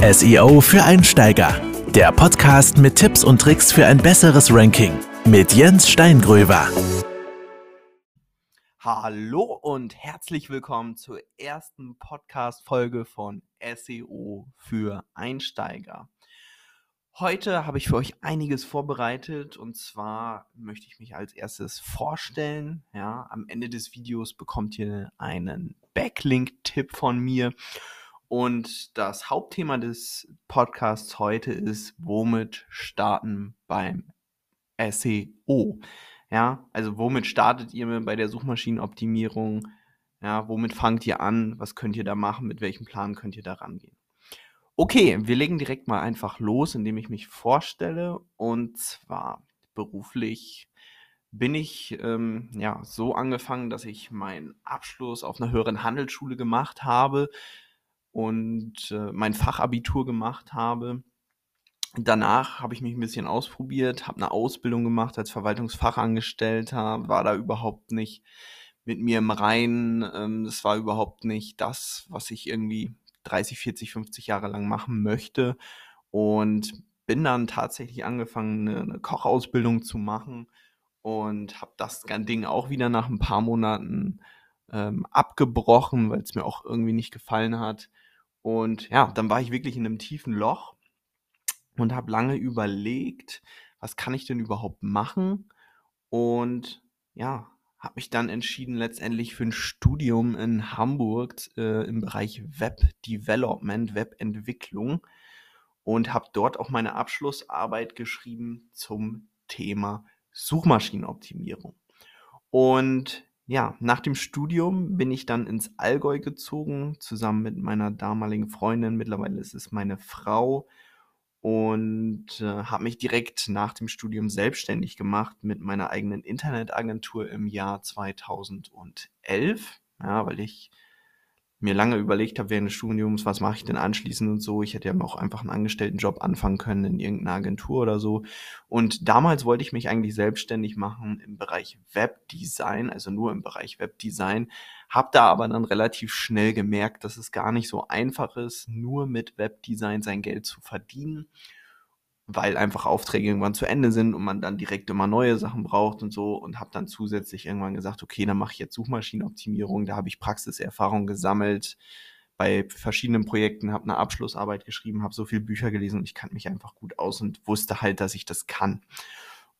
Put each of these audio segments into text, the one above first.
SEO für Einsteiger. Der Podcast mit Tipps und Tricks für ein besseres Ranking mit Jens Steingröver. Hallo und herzlich willkommen zur ersten Podcast-Folge von SEO für Einsteiger. Heute habe ich für euch einiges vorbereitet und zwar möchte ich mich als erstes vorstellen. Ja, am Ende des Videos bekommt ihr einen Backlink-Tipp von mir und das Hauptthema des Podcasts heute ist, womit starten beim SEO? Ja, also womit startet ihr bei der Suchmaschinenoptimierung? Ja, womit fangt ihr an? Was könnt ihr da machen? Mit welchem Plan könnt ihr da rangehen? Okay, wir legen direkt mal einfach los, indem ich mich vorstelle. Und zwar beruflich bin ich ähm, ja so angefangen, dass ich meinen Abschluss auf einer höheren Handelsschule gemacht habe und äh, mein Fachabitur gemacht habe. Danach habe ich mich ein bisschen ausprobiert, habe eine Ausbildung gemacht als Verwaltungsfachangestellter, war da überhaupt nicht mit mir im Reinen. Ähm, das war überhaupt nicht das, was ich irgendwie 30, 40, 50 Jahre lang machen möchte. Und bin dann tatsächlich angefangen, eine, eine Kochausbildung zu machen und habe das Ding auch wieder nach ein paar Monaten ähm, abgebrochen, weil es mir auch irgendwie nicht gefallen hat. Und ja, dann war ich wirklich in einem tiefen Loch und habe lange überlegt, was kann ich denn überhaupt machen? Und ja, habe mich dann entschieden letztendlich für ein Studium in Hamburg äh, im Bereich Web Development, Webentwicklung und habe dort auch meine Abschlussarbeit geschrieben zum Thema Suchmaschinenoptimierung. Und ja, nach dem Studium bin ich dann ins Allgäu gezogen, zusammen mit meiner damaligen Freundin. Mittlerweile ist es meine Frau. Und äh, habe mich direkt nach dem Studium selbstständig gemacht mit meiner eigenen Internetagentur im Jahr 2011. Ja, weil ich mir lange überlegt habe während des Studiums, was mache ich denn anschließend und so. Ich hätte ja auch einfach einen Angestelltenjob anfangen können in irgendeiner Agentur oder so. Und damals wollte ich mich eigentlich selbstständig machen im Bereich Webdesign, also nur im Bereich Webdesign. Hab da aber dann relativ schnell gemerkt, dass es gar nicht so einfach ist, nur mit Webdesign sein Geld zu verdienen weil einfach Aufträge irgendwann zu Ende sind und man dann direkt immer neue Sachen braucht und so und habe dann zusätzlich irgendwann gesagt, okay, dann mache ich jetzt Suchmaschinenoptimierung, da habe ich Praxiserfahrung gesammelt bei verschiedenen Projekten, habe eine Abschlussarbeit geschrieben, habe so viele Bücher gelesen und ich kannte mich einfach gut aus und wusste halt, dass ich das kann.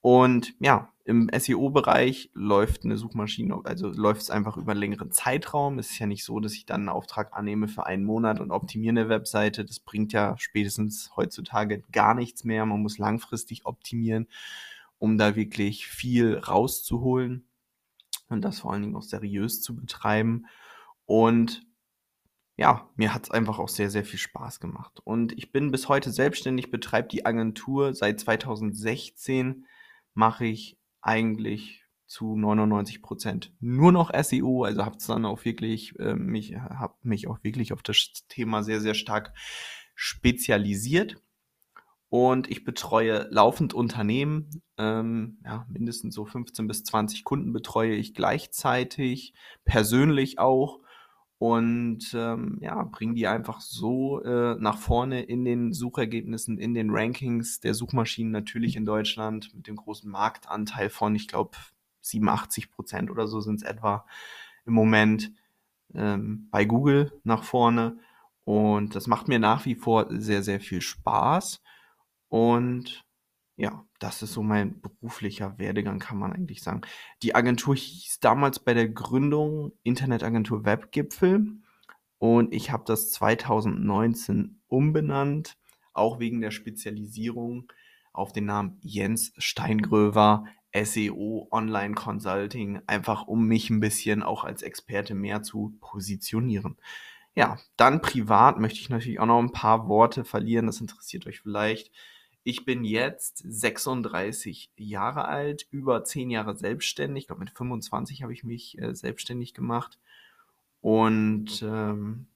Und ja, im SEO-Bereich läuft eine Suchmaschine, also läuft es einfach über einen längeren Zeitraum. Es ist ja nicht so, dass ich dann einen Auftrag annehme für einen Monat und optimiere eine Webseite. Das bringt ja spätestens heutzutage gar nichts mehr. Man muss langfristig optimieren, um da wirklich viel rauszuholen und das vor allen Dingen auch seriös zu betreiben. Und ja, mir hat es einfach auch sehr, sehr viel Spaß gemacht. Und ich bin bis heute selbstständig, betreibe die Agentur seit 2016 mache ich eigentlich zu 99 Prozent nur noch SEO, also habe dann auch wirklich äh, mich habe mich auch wirklich auf das Thema sehr sehr stark spezialisiert. Und ich betreue laufend Unternehmen, ähm, ja, mindestens so 15 bis 20 Kunden betreue ich gleichzeitig, persönlich auch und ähm, ja, bringen die einfach so äh, nach vorne in den Suchergebnissen, in den Rankings der Suchmaschinen natürlich in Deutschland mit dem großen Marktanteil von, ich glaube, 87 Prozent oder so sind es etwa im Moment ähm, bei Google nach vorne. Und das macht mir nach wie vor sehr, sehr viel Spaß. Und ja, das ist so mein beruflicher Werdegang, kann man eigentlich sagen. Die Agentur hieß damals bei der Gründung Internetagentur Webgipfel und ich habe das 2019 umbenannt, auch wegen der Spezialisierung auf den Namen Jens Steingröver SEO Online Consulting, einfach um mich ein bisschen auch als Experte mehr zu positionieren. Ja, dann privat möchte ich natürlich auch noch ein paar Worte verlieren, das interessiert euch vielleicht. Ich bin jetzt 36 Jahre alt, über 10 Jahre selbstständig. Ich glaube, mit 25 habe ich mich äh, selbstständig gemacht. Und ähm,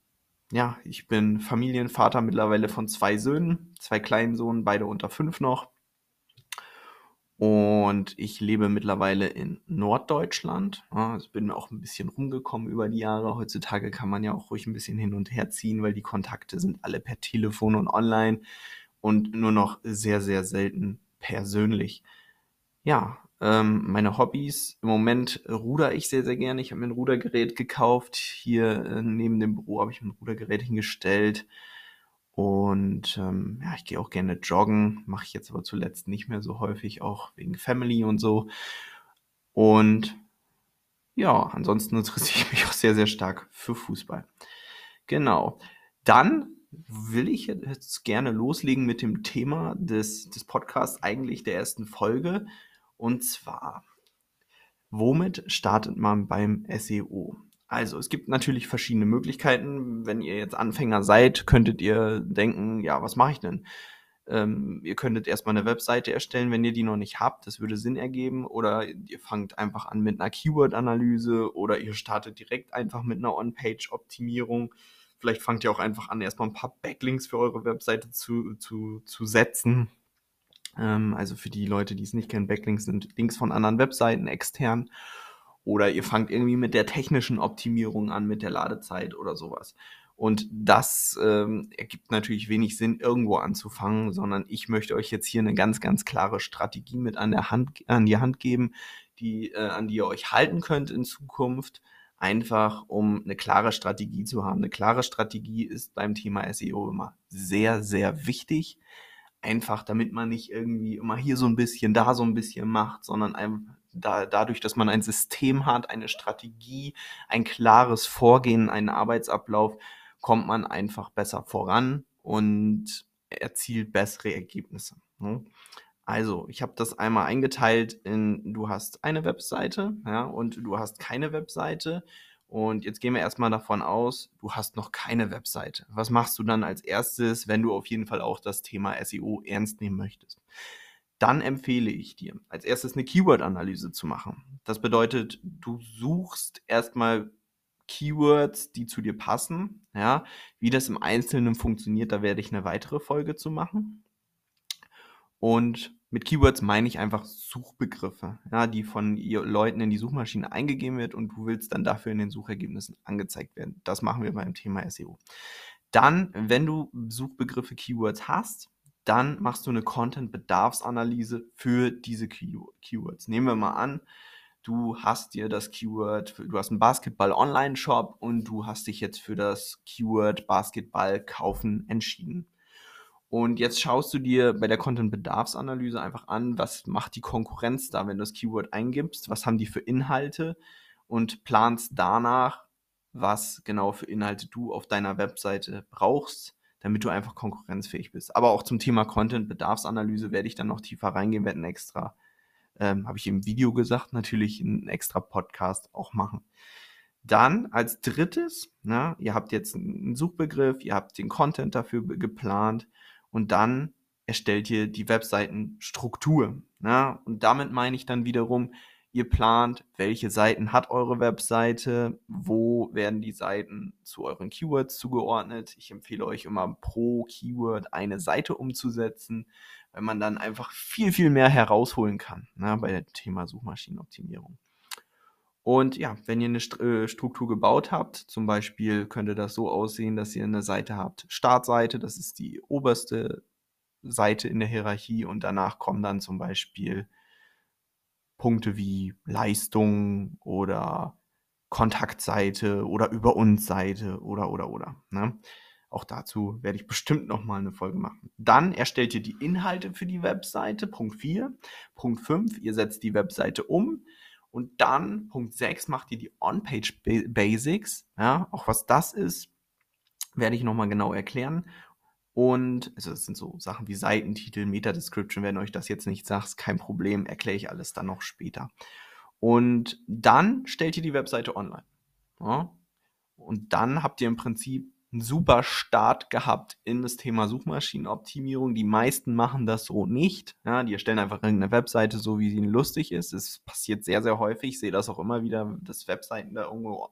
ja, ich bin Familienvater mittlerweile von zwei Söhnen, zwei kleinen Sohnen, beide unter fünf noch. Und ich lebe mittlerweile in Norddeutschland. Ich bin auch ein bisschen rumgekommen über die Jahre. Heutzutage kann man ja auch ruhig ein bisschen hin und her ziehen, weil die Kontakte sind alle per Telefon und online und nur noch sehr, sehr selten persönlich. Ja, ähm, meine Hobbys. Im Moment ruder ich sehr, sehr gerne. Ich habe mir ein Rudergerät gekauft. Hier äh, neben dem Büro habe ich ein Rudergerät hingestellt. Und ähm, ja, ich gehe auch gerne joggen. Mache ich jetzt aber zuletzt nicht mehr so häufig, auch wegen Family und so. Und ja, ansonsten interessiere ich mich auch sehr, sehr stark für Fußball. Genau. Dann will ich jetzt gerne loslegen mit dem Thema des, des Podcasts, eigentlich der ersten Folge. Und zwar, womit startet man beim SEO? Also, es gibt natürlich verschiedene Möglichkeiten. Wenn ihr jetzt Anfänger seid, könntet ihr denken, ja, was mache ich denn? Ähm, ihr könntet erstmal eine Webseite erstellen, wenn ihr die noch nicht habt. Das würde Sinn ergeben. Oder ihr fangt einfach an mit einer Keyword-Analyse oder ihr startet direkt einfach mit einer On-Page-Optimierung. Vielleicht fangt ihr auch einfach an, erstmal ein paar Backlinks für eure Webseite zu, zu, zu setzen. Ähm, also für die Leute, die es nicht kennen, Backlinks sind Links von anderen Webseiten extern. Oder ihr fangt irgendwie mit der technischen Optimierung an, mit der Ladezeit oder sowas. Und das ähm, ergibt natürlich wenig Sinn, irgendwo anzufangen, sondern ich möchte euch jetzt hier eine ganz, ganz klare Strategie mit an, der Hand, an die Hand geben, die, äh, an die ihr euch halten könnt in Zukunft, einfach um eine klare Strategie zu haben. Eine klare Strategie ist beim Thema SEO immer sehr, sehr wichtig einfach, damit man nicht irgendwie immer hier so ein bisschen, da so ein bisschen macht, sondern einem, da, dadurch, dass man ein System hat, eine Strategie, ein klares Vorgehen, einen Arbeitsablauf, kommt man einfach besser voran und erzielt bessere Ergebnisse. Ne? Also, ich habe das einmal eingeteilt in, du hast eine Webseite, ja, und du hast keine Webseite und jetzt gehen wir erstmal davon aus, du hast noch keine Webseite. Was machst du dann als erstes, wenn du auf jeden Fall auch das Thema SEO ernst nehmen möchtest? Dann empfehle ich dir, als erstes eine Keyword-Analyse zu machen. Das bedeutet, du suchst erstmal Keywords, die zu dir passen. Ja, wie das im Einzelnen funktioniert, da werde ich eine weitere Folge zu machen. Und mit Keywords meine ich einfach Suchbegriffe, ja, die von Leuten in die Suchmaschine eingegeben wird und du willst dann dafür in den Suchergebnissen angezeigt werden. Das machen wir beim Thema SEO. Dann, wenn du Suchbegriffe Keywords hast, dann machst du eine Content-Bedarfsanalyse für diese Keywords. Nehmen wir mal an, du hast dir das Keyword, du hast einen Basketball-Online-Shop und du hast dich jetzt für das Keyword Basketball kaufen entschieden. Und jetzt schaust du dir bei der Content-Bedarfsanalyse einfach an, was macht die Konkurrenz da, wenn du das Keyword eingibst, was haben die für Inhalte und planst danach, was genau für Inhalte du auf deiner Webseite brauchst, damit du einfach konkurrenzfähig bist. Aber auch zum Thema Content-Bedarfsanalyse werde ich dann noch tiefer reingehen, werde ein extra, ähm, habe ich im Video gesagt, natürlich einen extra Podcast auch machen. Dann als drittes, na, ihr habt jetzt einen Suchbegriff, ihr habt den Content dafür geplant und dann erstellt ihr die Webseitenstruktur. Ne? Und damit meine ich dann wiederum, ihr plant, welche Seiten hat eure Webseite, wo werden die Seiten zu euren Keywords zugeordnet. Ich empfehle euch immer pro Keyword eine Seite umzusetzen, weil man dann einfach viel, viel mehr herausholen kann ne, bei dem Thema Suchmaschinenoptimierung. Und ja, wenn ihr eine äh, Struktur gebaut habt, zum Beispiel könnte das so aussehen, dass ihr eine Seite habt, Startseite, das ist die oberste Seite in der Hierarchie und danach kommen dann zum Beispiel Punkte wie Leistung oder Kontaktseite oder über uns Seite oder oder oder. Ne? Auch dazu werde ich bestimmt nochmal eine Folge machen. Dann erstellt ihr die Inhalte für die Webseite. Punkt 4. Punkt 5. Ihr setzt die Webseite um. Und dann Punkt 6 macht ihr die On-Page Basics. Ja, auch was das ist, werde ich nochmal genau erklären. Und also das sind so Sachen wie Seitentitel, Meta-Description, wenn euch das jetzt nicht sagt, kein Problem, erkläre ich alles dann noch später. Und dann stellt ihr die Webseite online. Ja? Und dann habt ihr im Prinzip einen super Start gehabt in das Thema Suchmaschinenoptimierung. Die meisten machen das so nicht. Ja, die erstellen einfach irgendeine Webseite so, wie sie ihnen lustig ist. Es passiert sehr, sehr häufig. Ich sehe das auch immer wieder, dass Webseiten da irgendwo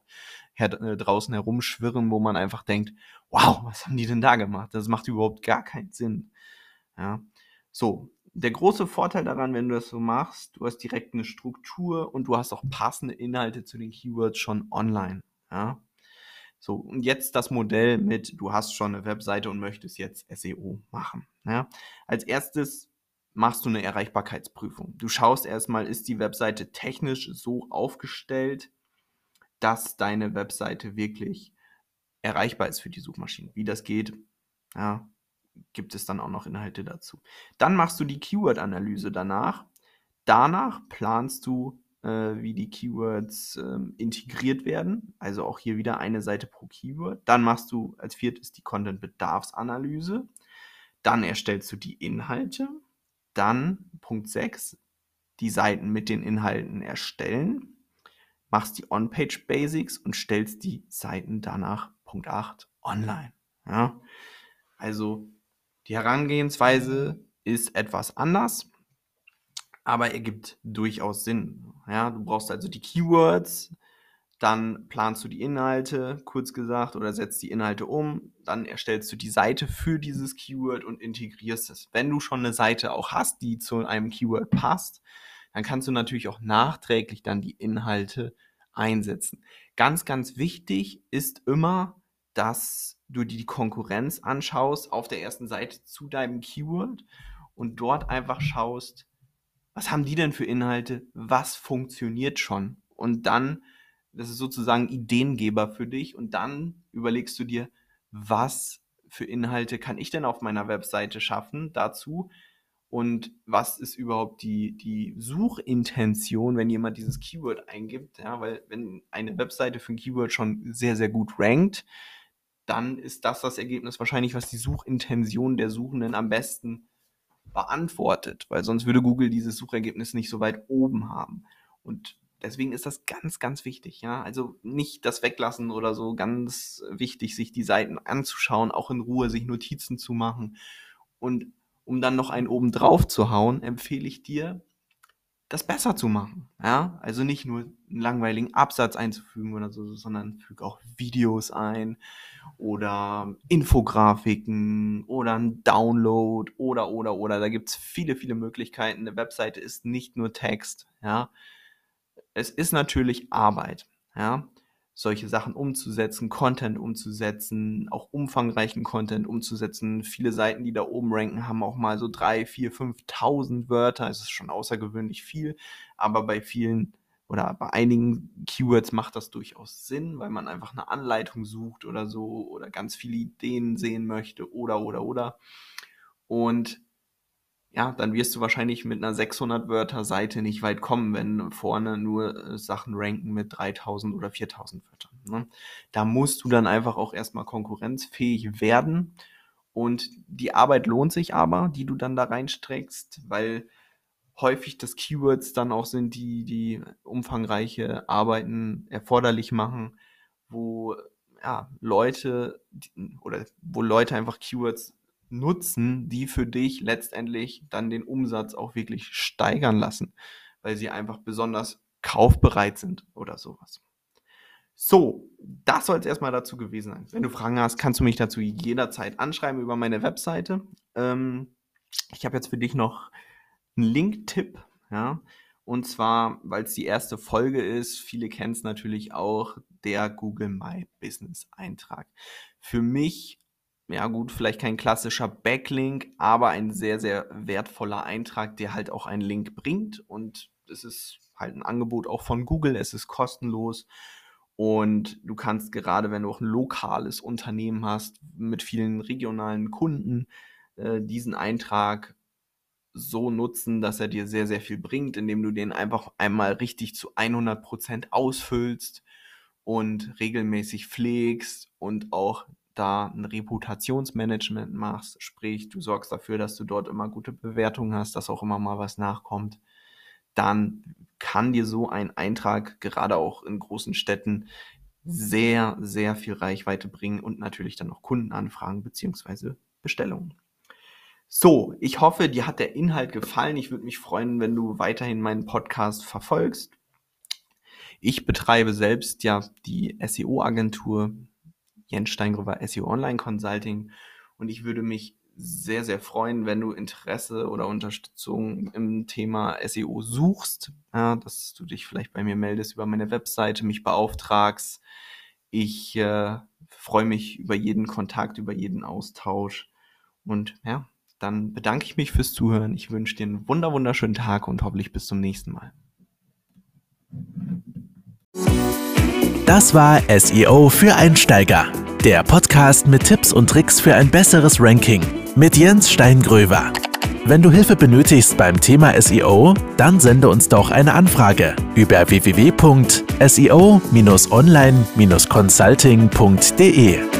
her äh, draußen herumschwirren, wo man einfach denkt, wow, was haben die denn da gemacht? Das macht überhaupt gar keinen Sinn. Ja, so. der große Vorteil daran, wenn du das so machst, du hast direkt eine Struktur und du hast auch passende Inhalte zu den Keywords schon online. Ja? So, und jetzt das Modell mit, du hast schon eine Webseite und möchtest jetzt SEO machen. Ja? Als erstes machst du eine Erreichbarkeitsprüfung. Du schaust erstmal, ist die Webseite technisch so aufgestellt, dass deine Webseite wirklich erreichbar ist für die Suchmaschinen. Wie das geht, ja, gibt es dann auch noch Inhalte dazu. Dann machst du die Keyword-Analyse danach. Danach planst du, wie die Keywords äh, integriert werden. Also auch hier wieder eine Seite pro Keyword. Dann machst du als viertes die Content-Bedarfsanalyse. Dann erstellst du die Inhalte. Dann Punkt 6, die Seiten mit den Inhalten erstellen. Machst die On-Page Basics und stellst die Seiten danach Punkt 8 online. Ja? Also die Herangehensweise ist etwas anders, aber ergibt durchaus Sinn. Ja, du brauchst also die Keywords, dann planst du die Inhalte, kurz gesagt, oder setzt die Inhalte um, dann erstellst du die Seite für dieses Keyword und integrierst es. Wenn du schon eine Seite auch hast, die zu einem Keyword passt, dann kannst du natürlich auch nachträglich dann die Inhalte einsetzen. Ganz, ganz wichtig ist immer, dass du dir die Konkurrenz anschaust auf der ersten Seite zu deinem Keyword und dort einfach schaust, was haben die denn für Inhalte, was funktioniert schon? Und dann, das ist sozusagen Ideengeber für dich. Und dann überlegst du dir, was für Inhalte kann ich denn auf meiner Webseite schaffen dazu? Und was ist überhaupt die, die Suchintention, wenn jemand dieses Keyword eingibt, ja, weil wenn eine Webseite für ein Keyword schon sehr, sehr gut rankt, dann ist das das Ergebnis wahrscheinlich, was die Suchintention der Suchenden am besten beantwortet, weil sonst würde Google dieses Suchergebnis nicht so weit oben haben. Und deswegen ist das ganz, ganz wichtig, ja. Also nicht das weglassen oder so, ganz wichtig, sich die Seiten anzuschauen, auch in Ruhe sich Notizen zu machen. Und um dann noch einen oben drauf zu hauen, empfehle ich dir, das besser zu machen. Ja? Also nicht nur einen langweiligen Absatz einzufügen oder so, sondern füge auch Videos ein oder Infografiken oder ein Download oder oder oder. Da gibt es viele, viele Möglichkeiten. Eine Webseite ist nicht nur Text. Ja? Es ist natürlich Arbeit. Ja? solche Sachen umzusetzen, Content umzusetzen, auch umfangreichen Content umzusetzen. Viele Seiten, die da oben ranken, haben auch mal so drei, vier, 5.000 Wörter. Es ist schon außergewöhnlich viel, aber bei vielen oder bei einigen Keywords macht das durchaus Sinn, weil man einfach eine Anleitung sucht oder so oder ganz viele Ideen sehen möchte oder oder oder. Und ja, dann wirst du wahrscheinlich mit einer 600 Wörter Seite nicht weit kommen, wenn vorne nur äh, Sachen ranken mit 3000 oder 4000 Wörtern. Ne? Da musst du dann einfach auch erstmal konkurrenzfähig werden und die Arbeit lohnt sich aber, die du dann da reinstreckst, weil häufig das Keywords dann auch sind, die die umfangreiche Arbeiten erforderlich machen, wo ja, Leute oder wo Leute einfach Keywords nutzen, die für dich letztendlich dann den Umsatz auch wirklich steigern lassen, weil sie einfach besonders kaufbereit sind oder sowas. So, das soll es erstmal dazu gewesen sein. Wenn du Fragen hast, kannst du mich dazu jederzeit anschreiben über meine Webseite. Ähm, ich habe jetzt für dich noch einen Link-Tipp, ja. Und zwar, weil es die erste Folge ist, viele kennen es natürlich auch, der Google My Business Eintrag. Für mich ja gut, vielleicht kein klassischer Backlink, aber ein sehr, sehr wertvoller Eintrag, der halt auch einen Link bringt. Und es ist halt ein Angebot auch von Google, es ist kostenlos. Und du kannst gerade, wenn du auch ein lokales Unternehmen hast, mit vielen regionalen Kunden, äh, diesen Eintrag so nutzen, dass er dir sehr, sehr viel bringt, indem du den einfach einmal richtig zu 100 Prozent ausfüllst und regelmäßig pflegst und auch da ein Reputationsmanagement machst, sprich, du sorgst dafür, dass du dort immer gute Bewertungen hast, dass auch immer mal was nachkommt, dann kann dir so ein Eintrag gerade auch in großen Städten sehr, sehr viel Reichweite bringen und natürlich dann noch Kundenanfragen beziehungsweise Bestellungen. So, ich hoffe, dir hat der Inhalt gefallen. Ich würde mich freuen, wenn du weiterhin meinen Podcast verfolgst. Ich betreibe selbst ja die SEO-Agentur Jens Steingröber SEO Online Consulting und ich würde mich sehr, sehr freuen, wenn du Interesse oder Unterstützung im Thema SEO suchst, ja, dass du dich vielleicht bei mir meldest über meine Webseite, mich beauftragst. Ich äh, freue mich über jeden Kontakt, über jeden Austausch. Und ja, dann bedanke ich mich fürs Zuhören. Ich wünsche dir einen wunder wunderschönen Tag und hoffentlich bis zum nächsten Mal. Das war SEO für Einsteiger, der Podcast mit Tipps und Tricks für ein besseres Ranking mit Jens Steingröver. Wenn du Hilfe benötigst beim Thema SEO, dann sende uns doch eine Anfrage über www.seo-online-consulting.de.